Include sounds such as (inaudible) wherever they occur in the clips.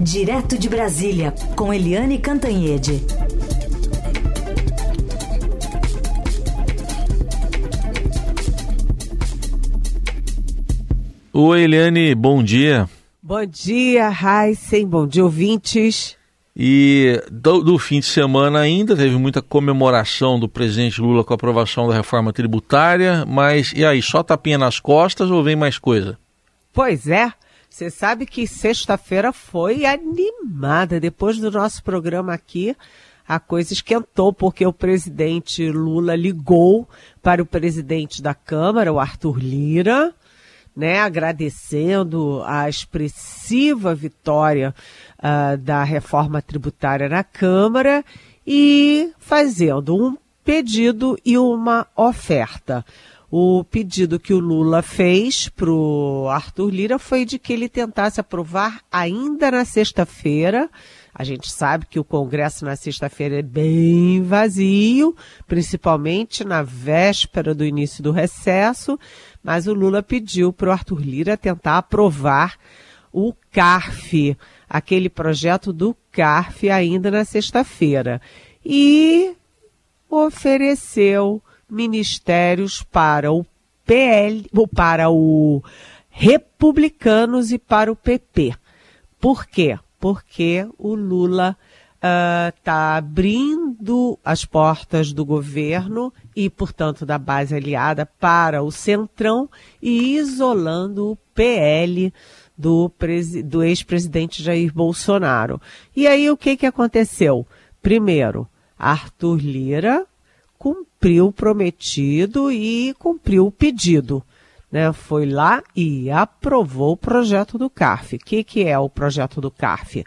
Direto de Brasília, com Eliane Cantanhede. Oi, Eliane, bom dia. Bom dia, Heisen, bom dia, ouvintes. E do, do, fim de semana ainda teve muita comemoração do presidente Lula com a aprovação da reforma tributária, mas e aí, só tapinha nas costas ou vem mais coisa? Pois é, você sabe que sexta-feira foi animada. Depois do nosso programa aqui, a coisa esquentou, porque o presidente Lula ligou para o presidente da Câmara, o Arthur Lira, né, agradecendo a expressiva vitória uh, da reforma tributária na Câmara e fazendo um pedido e uma oferta. O pedido que o Lula fez para o Arthur Lira foi de que ele tentasse aprovar ainda na sexta-feira. A gente sabe que o Congresso na sexta-feira é bem vazio, principalmente na véspera do início do recesso, mas o Lula pediu para o Arthur Lira tentar aprovar o CARF, aquele projeto do CARF ainda na sexta-feira. E ofereceu ministérios para o PL, para o Republicanos e para o PP. Por quê? Porque o Lula está uh, abrindo as portas do governo e, portanto, da base aliada para o Centrão e isolando o PL do, do ex-presidente Jair Bolsonaro. E aí o que, que aconteceu? Primeiro, Arthur Lira cumpriu o prometido e cumpriu o pedido. Né, foi lá e aprovou o projeto do CARF. O que, que é o projeto do CARF?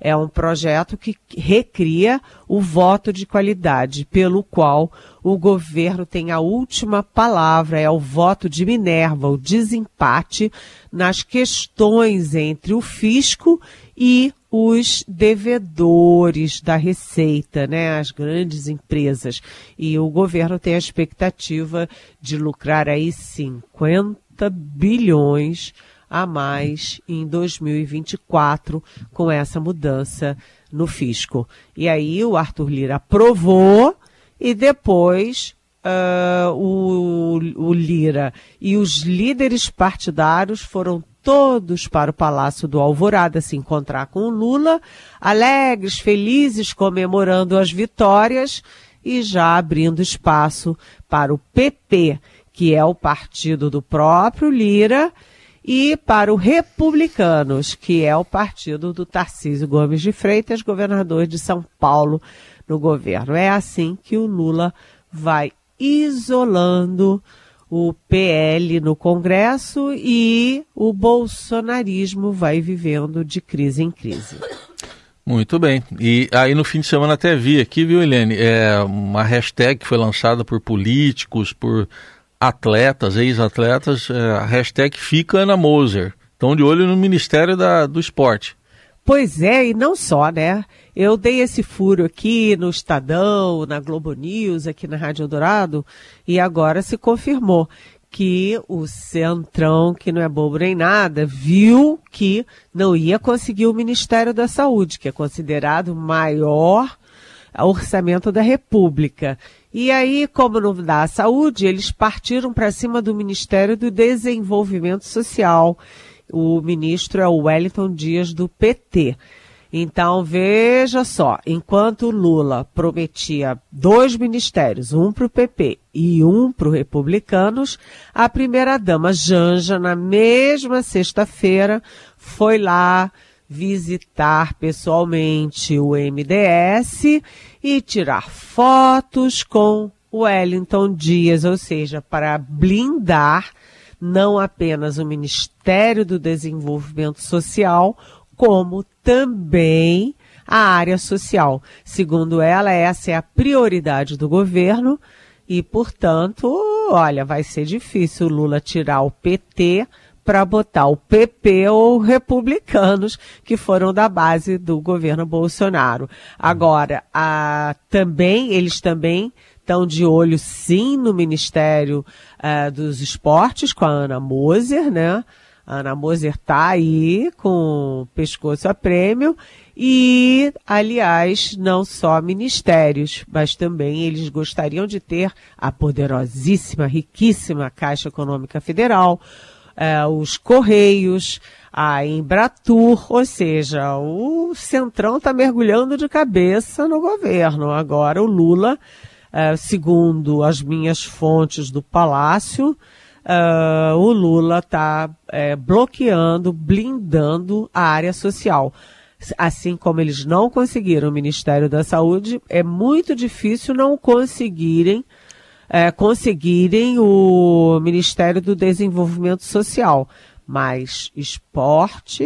É um projeto que recria o voto de qualidade, pelo qual o governo tem a última palavra, é o voto de Minerva, o desempate nas questões entre o fisco e os devedores da Receita, né, as grandes empresas. E o governo tem a expectativa de lucrar aí 50 bilhões a mais em 2024 com essa mudança no fisco. E aí o Arthur Lira aprovou e depois uh, o, o Lira e os líderes partidários foram todos para o Palácio do Alvorada se encontrar com o Lula, alegres, felizes, comemorando as vitórias e já abrindo espaço para o PP, que é o partido do próprio Lira, e para o Republicanos, que é o partido do Tarcísio Gomes de Freitas, governador de São Paulo no governo. É assim que o Lula vai isolando o PL no Congresso e o bolsonarismo vai vivendo de crise em crise. Muito bem. E aí no fim de semana até vi aqui, viu, Helene, é uma hashtag que foi lançada por políticos, por atletas, ex-atletas, é, a hashtag Fica Ana Moser. Estão de olho no Ministério da, do Esporte. Pois é, e não só, né? Eu dei esse furo aqui no Estadão, na Globo News, aqui na Rádio Dourado, e agora se confirmou que o Centrão, que não é bobo nem nada, viu que não ia conseguir o Ministério da Saúde, que é considerado o maior orçamento da República. E aí, como não dá a saúde, eles partiram para cima do Ministério do Desenvolvimento Social o ministro é o Wellington Dias do PT. Então, veja só, enquanto Lula prometia dois ministérios, um para o PP e um para os republicanos, a primeira-dama Janja, na mesma sexta-feira, foi lá visitar pessoalmente o MDS e tirar fotos com Wellington Dias, ou seja, para blindar não apenas o Ministério do Desenvolvimento Social, como também a área social. Segundo ela, essa é a prioridade do governo e, portanto, olha, vai ser difícil o Lula tirar o PT para botar o PP ou republicanos que foram da base do governo Bolsonaro. Agora, a, também eles também estão de olho sim no Ministério uh, dos Esportes com a Ana Moser, né? A Ana Moser está aí com o pescoço a prêmio e, aliás, não só ministérios, mas também eles gostariam de ter a poderosíssima, riquíssima Caixa Econômica Federal, eh, os Correios, a Embratur, ou seja, o Centrão está mergulhando de cabeça no governo. Agora o Lula, eh, segundo as minhas fontes do Palácio, Uh, o Lula está é, bloqueando, blindando a área social. Assim como eles não conseguiram o Ministério da Saúde, é muito difícil não conseguirem é, conseguirem o Ministério do Desenvolvimento Social. Mas esporte,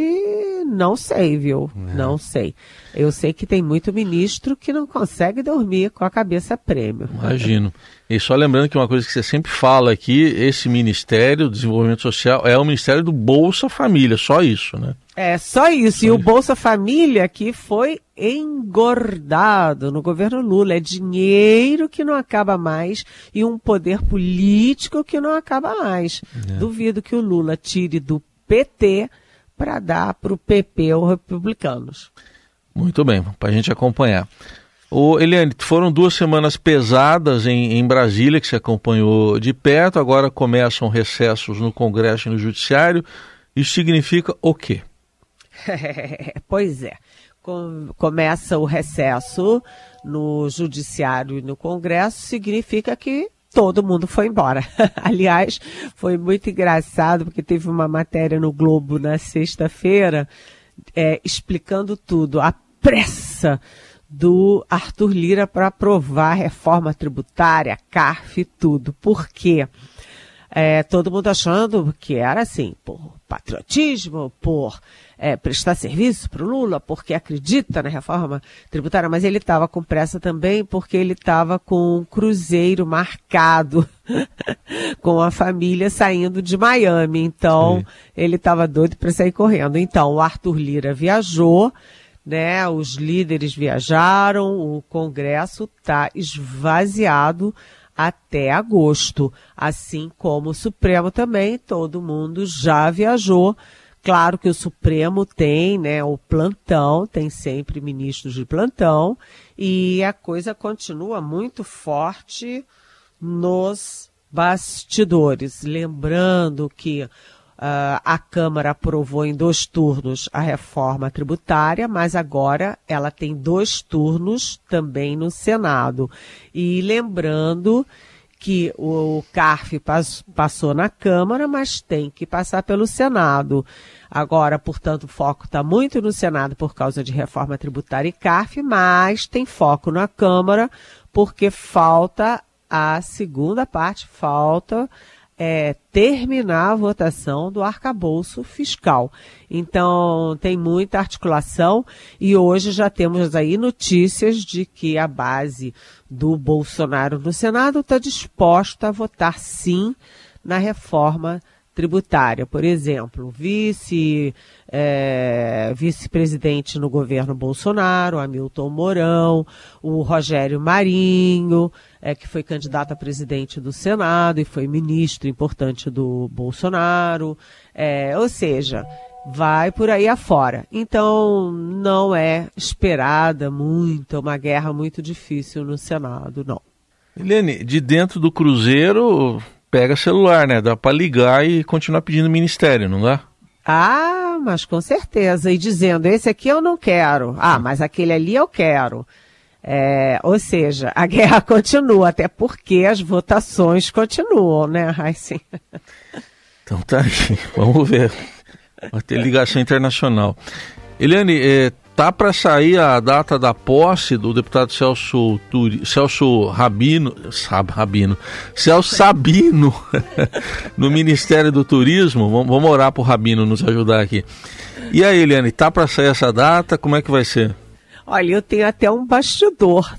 não sei, viu? É. Não sei. Eu sei que tem muito ministro que não consegue dormir com a cabeça prêmio. Imagino. E só lembrando que uma coisa que você sempre fala aqui, esse Ministério do Desenvolvimento Social é o Ministério do Bolsa Família, só isso, né? É, só isso. Só e isso. o Bolsa Família que foi engordado no governo Lula. É dinheiro que não acaba mais e um poder político que não acaba mais. É. Duvido que o Lula tire do PT para dar para o PP ou republicanos. Muito bem, para a gente acompanhar. O Eliane, foram duas semanas pesadas em, em, Brasília, que você acompanhou de perto, agora começam recessos no Congresso e no Judiciário. Isso significa o quê? (laughs) pois é. Com, começa o recesso no Judiciário e no Congresso, significa que todo mundo foi embora. (laughs) Aliás, foi muito engraçado, porque teve uma matéria no Globo na sexta-feira é, explicando tudo. A pressa do Arthur Lira para aprovar a reforma tributária, CARF e tudo. Por quê? É, todo mundo achando que era assim, por patriotismo, por é, prestar serviço para o Lula, porque acredita na reforma tributária, mas ele estava com pressa também porque ele estava com um cruzeiro marcado (laughs) com a família saindo de Miami. Então, Sim. ele estava doido para sair correndo. Então, o Arthur Lira viajou, né? Os líderes viajaram, o Congresso está esvaziado até agosto. Assim como o Supremo também, todo mundo já viajou. Claro que o Supremo tem, né, o plantão, tem sempre ministros de plantão, e a coisa continua muito forte nos bastidores. Lembrando que Uh, a Câmara aprovou em dois turnos a reforma tributária, mas agora ela tem dois turnos também no Senado. E lembrando que o CARF passou na Câmara, mas tem que passar pelo Senado. Agora, portanto, o foco está muito no Senado por causa de reforma tributária e CARF, mas tem foco na Câmara porque falta a segunda parte, falta é, terminar a votação do arcabouço fiscal. Então, tem muita articulação e hoje já temos aí notícias de que a base do Bolsonaro no Senado está disposta a votar sim na reforma tributária. Por exemplo, vice, é, vice-presidente no governo Bolsonaro, Hamilton Mourão, o Rogério Marinho, é, que foi candidato a presidente do Senado e foi ministro importante do Bolsonaro. É, ou seja, vai por aí afora. Então, não é esperada muito, uma guerra muito difícil no Senado, não. Helene, de dentro do Cruzeiro, pega celular, né? Dá para ligar e continuar pedindo ministério, não dá? Ah, mas com certeza. E dizendo, esse aqui eu não quero. Ah, mas aquele ali eu quero. É, ou seja, a guerra (laughs) continua, até porque as votações continuam, né, Raíssa? (laughs) Então tá aí, (laughs) vamos ver. Vai ter ligação internacional. Eliane, é, tá para sair a data da posse do deputado Celso, Turi, Celso Rabino, Sab, Rabino, Celso Sabino (laughs) no Ministério do Turismo. Vamos, vamos orar para o Rabino nos ajudar aqui. E aí, Eliane, tá para sair essa data? Como é que vai ser? Olha, eu tenho até um bastidor.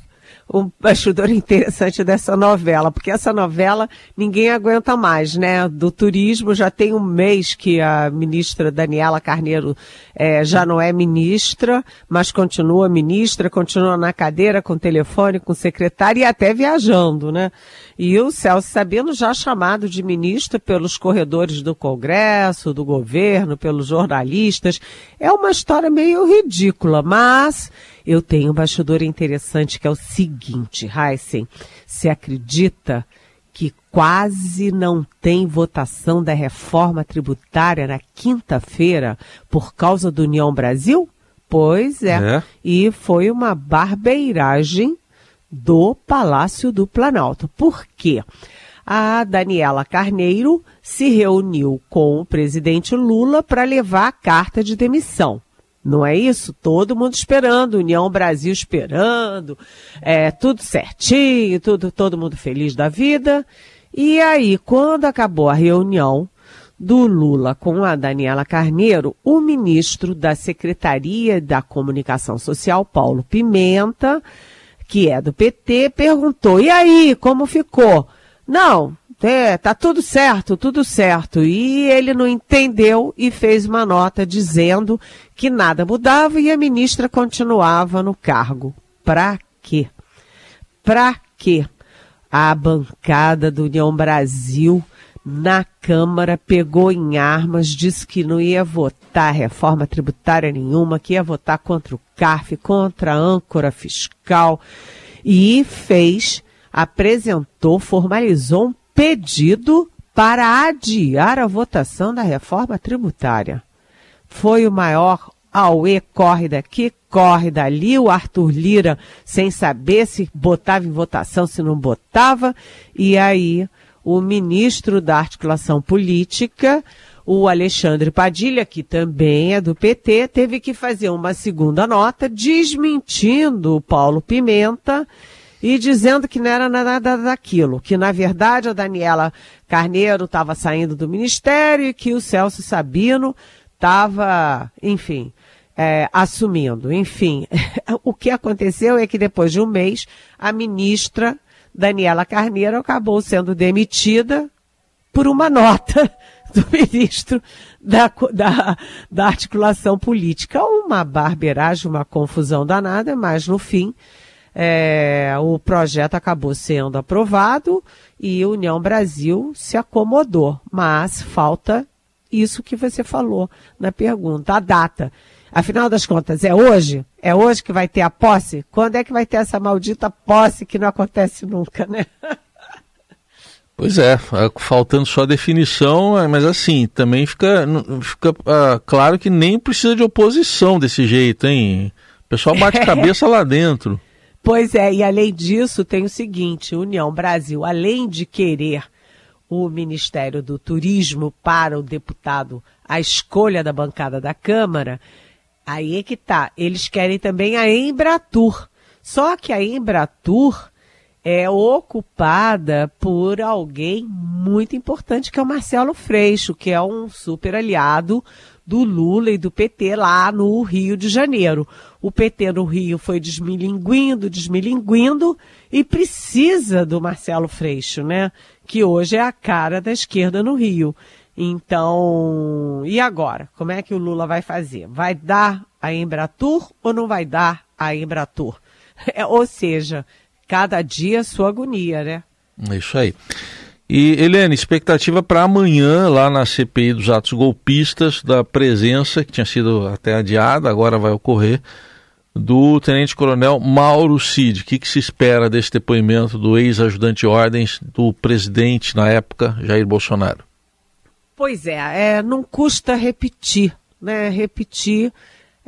Um bastidor interessante dessa novela, porque essa novela ninguém aguenta mais, né? Do turismo já tem um mês que a ministra Daniela Carneiro é, já não é ministra, mas continua ministra, continua na cadeira, com telefone, com secretária e até viajando, né? E o Celso Sabino já chamado de ministro pelos corredores do Congresso, do governo, pelos jornalistas. É uma história meio ridícula, mas eu tenho um bastidor interessante que é o seguinte, Heisen, se acredita que quase não tem votação da reforma tributária na quinta-feira por causa do União Brasil? Pois é. é. E foi uma barbeiragem do Palácio do Planalto. Por quê? A Daniela Carneiro se reuniu com o presidente Lula para levar a carta de demissão. Não é isso? Todo mundo esperando, União Brasil esperando, é, tudo certinho, tudo, todo mundo feliz da vida. E aí, quando acabou a reunião do Lula com a Daniela Carneiro, o ministro da Secretaria da Comunicação Social, Paulo Pimenta, que é do PT, perguntou: e aí, como ficou? Não, é, tá tudo certo, tudo certo. E ele não entendeu e fez uma nota dizendo que nada mudava e a ministra continuava no cargo. Pra quê? Pra quê? A bancada do União Brasil na Câmara pegou em armas, disse que não ia votar reforma tributária nenhuma, que ia votar contra o CARF, contra a âncora fiscal e fez, apresentou, formalizou um pedido para adiar a votação da reforma tributária. Foi o maior Aue corre daqui, corre dali, o Arthur Lira sem saber se botava em votação, se não botava, e aí o ministro da articulação política, o Alexandre Padilha, que também é do PT, teve que fazer uma segunda nota desmentindo o Paulo Pimenta e dizendo que não era nada daquilo, que na verdade a Daniela Carneiro estava saindo do ministério e que o Celso Sabino estava, enfim, é, assumindo. Enfim, (laughs) o que aconteceu é que depois de um mês, a ministra Daniela Carneiro acabou sendo demitida por uma nota (laughs) do ministro da, da, da articulação política. Uma barberagem, uma confusão danada, mas no fim é, o projeto acabou sendo aprovado e União Brasil se acomodou. Mas falta isso que você falou na pergunta, a data. Afinal das contas, é hoje? É hoje que vai ter a posse? Quando é que vai ter essa maldita posse que não acontece nunca, né? (laughs) Pois é, é faltando só a definição, é, mas assim, também fica, fica uh, claro que nem precisa de oposição desse jeito, hein? O pessoal bate (laughs) é. cabeça lá dentro. Pois é, e além disso, tem o seguinte: União Brasil, além de querer o Ministério do Turismo para o deputado, a escolha da bancada da Câmara, aí é que tá. Eles querem também a Embratur. Só que a Embratur é ocupada por alguém muito importante, que é o Marcelo Freixo, que é um super aliado do Lula e do PT lá no Rio de Janeiro. O PT no Rio foi desmilinguindo, desmilinguindo e precisa do Marcelo Freixo, né? Que hoje é a cara da esquerda no Rio. Então, e agora? Como é que o Lula vai fazer? Vai dar a Embratur ou não vai dar a Embratur? (laughs) É, ou seja, cada dia sua agonia, né? É isso aí. E, Helene, expectativa para amanhã, lá na CPI dos atos golpistas, da presença, que tinha sido até adiada, agora vai ocorrer, do Tenente-Coronel Mauro Cid. O que, que, se espera desse depoimento do ex-ajudante de ordens do presidente, na época, Jair Bolsonaro? Pois é, é não custa repetir, né? Repetir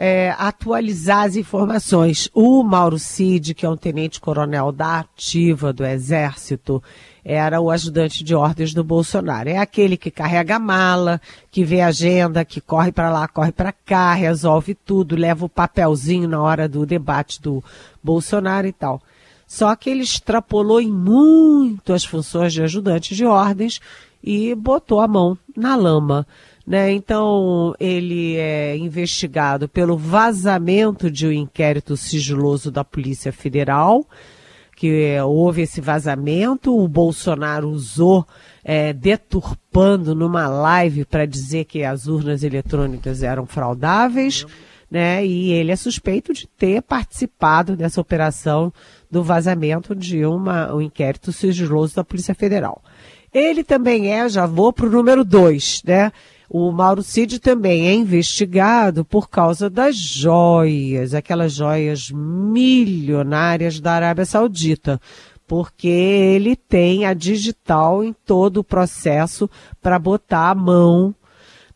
é, atualizar as informações. O Mauro Cid, que é um tenente-coronel da ativa do Exército, era o ajudante de ordens do Bolsonaro. É aquele que carrega a mala, que vê a agenda, que corre para lá, corre para cá, resolve tudo, leva o papelzinho na hora do debate do Bolsonaro e tal. Só que ele extrapolou em muito as funções de ajudante de ordens e botou a mão na lama. Né? Então, ele é investigado pelo vazamento de um inquérito sigiloso da Polícia Federal, porque houve esse vazamento, o Bolsonaro usou é, deturpando numa live para dizer que as urnas eletrônicas eram fraudáveis, né? E ele é suspeito de ter participado dessa operação do vazamento de uma, um inquérito sigiloso da Polícia Federal. Ele também é, já vou para o número dois, né? O Mauro Cid também é investigado por causa das joias, aquelas joias milionárias da Arábia Saudita, porque ele tem a digital em todo o processo para botar a mão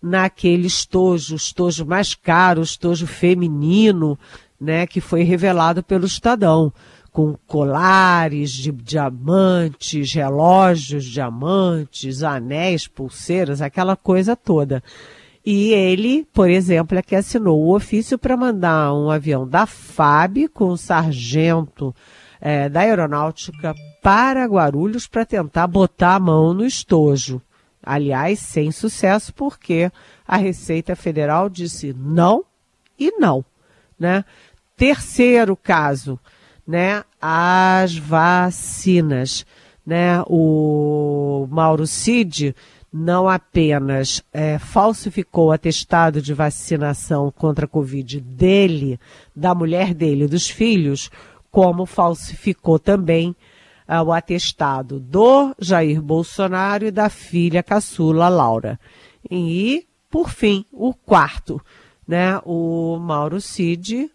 naquele estojo, estojo mais caro, estojo feminino, né, que foi revelado pelo Estadão com colares de diamantes, relógios diamantes, anéis, pulseiras, aquela coisa toda. E ele, por exemplo, é que assinou o ofício para mandar um avião da FAB com um sargento é, da aeronáutica para Guarulhos para tentar botar a mão no estojo. Aliás, sem sucesso, porque a Receita Federal disse não e não. Né? Terceiro caso, né, as vacinas. Né? O Mauro Cid não apenas é, falsificou o atestado de vacinação contra a Covid dele, da mulher dele, dos filhos, como falsificou também é, o atestado do Jair Bolsonaro e da filha caçula Laura. E, por fim, o quarto, né? O Mauro Cid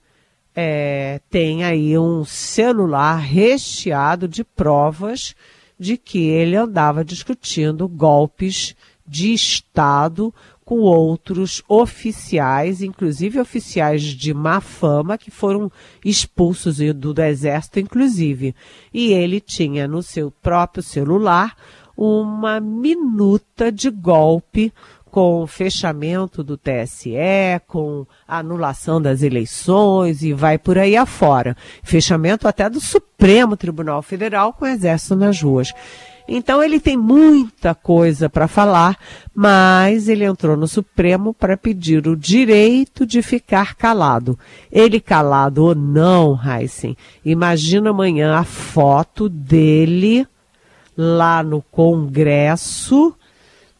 é, tem aí um celular recheado de provas de que ele andava discutindo golpes de Estado com outros oficiais, inclusive oficiais de má fama, que foram expulsos do, do exército, inclusive. E ele tinha no seu próprio celular uma minuta de golpe com o fechamento do TSE, com anulação das eleições e vai por aí afora. Fechamento até do Supremo Tribunal Federal com o Exército nas ruas. Então ele tem muita coisa para falar, mas ele entrou no Supremo para pedir o direito de ficar calado. Ele calado ou não, Heisen, imagina amanhã a foto dele lá no Congresso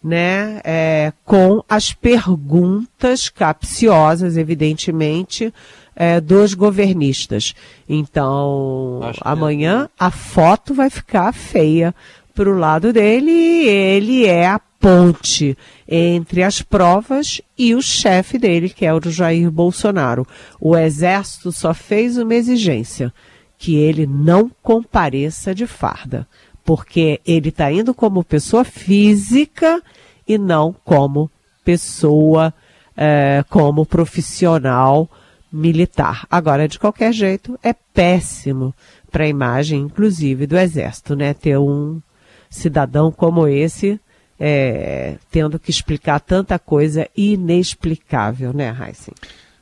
né, é, com as perguntas capciosas, evidentemente, é, dos governistas. Então, amanhã é. a foto vai ficar feia para o lado dele e ele é a ponte entre as provas e o chefe dele, que é o Jair Bolsonaro. O Exército só fez uma exigência, que ele não compareça de farda porque ele está indo como pessoa física e não como pessoa, é, como profissional militar. Agora, de qualquer jeito, é péssimo para a imagem, inclusive, do Exército, né? Ter um cidadão como esse é, tendo que explicar tanta coisa inexplicável, né, Heisen?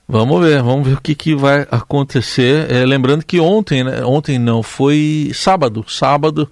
Vamos ver, vamos ver o que, que vai acontecer. É, lembrando que ontem, né, ontem não, foi sábado, sábado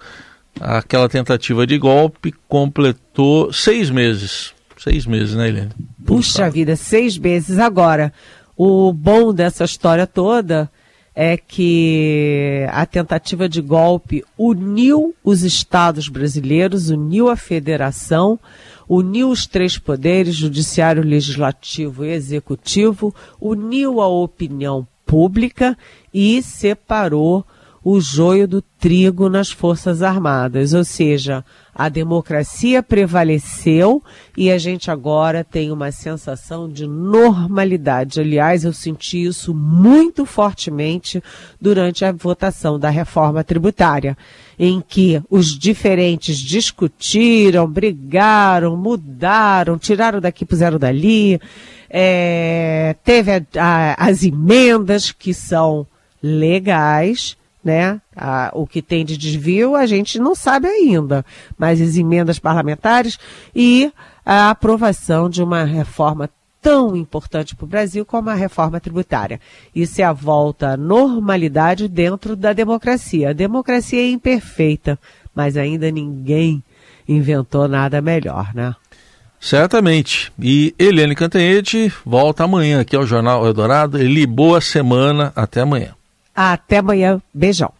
aquela tentativa de golpe completou seis meses. Seis meses, né, Helene? Puxa vida, seis meses. Agora, o bom dessa história toda é que a tentativa de golpe uniu os estados brasileiros, uniu a federação, uniu os três poderes, judiciário, legislativo e executivo, uniu a opinião pública e separou o joio do trigo nas Forças Armadas, ou seja, a democracia prevaleceu e a gente agora tem uma sensação de normalidade. Aliás, eu senti isso muito fortemente durante a votação da reforma tributária, em que os diferentes discutiram, brigaram, mudaram, tiraram daqui, puseram dali, é, teve a, a, as emendas que são legais né? A, o que tem de desvio a gente não sabe ainda, mas as emendas parlamentares e a aprovação de uma reforma tão importante para o Brasil como a reforma tributária. Isso é a volta à normalidade dentro da democracia. A democracia é imperfeita, mas ainda ninguém inventou nada melhor, né? Certamente. E Eliane Cantanhete volta amanhã aqui ao Jornal Eldorado. Eli, boa semana. Até amanhã. Até amanhã. Beijão.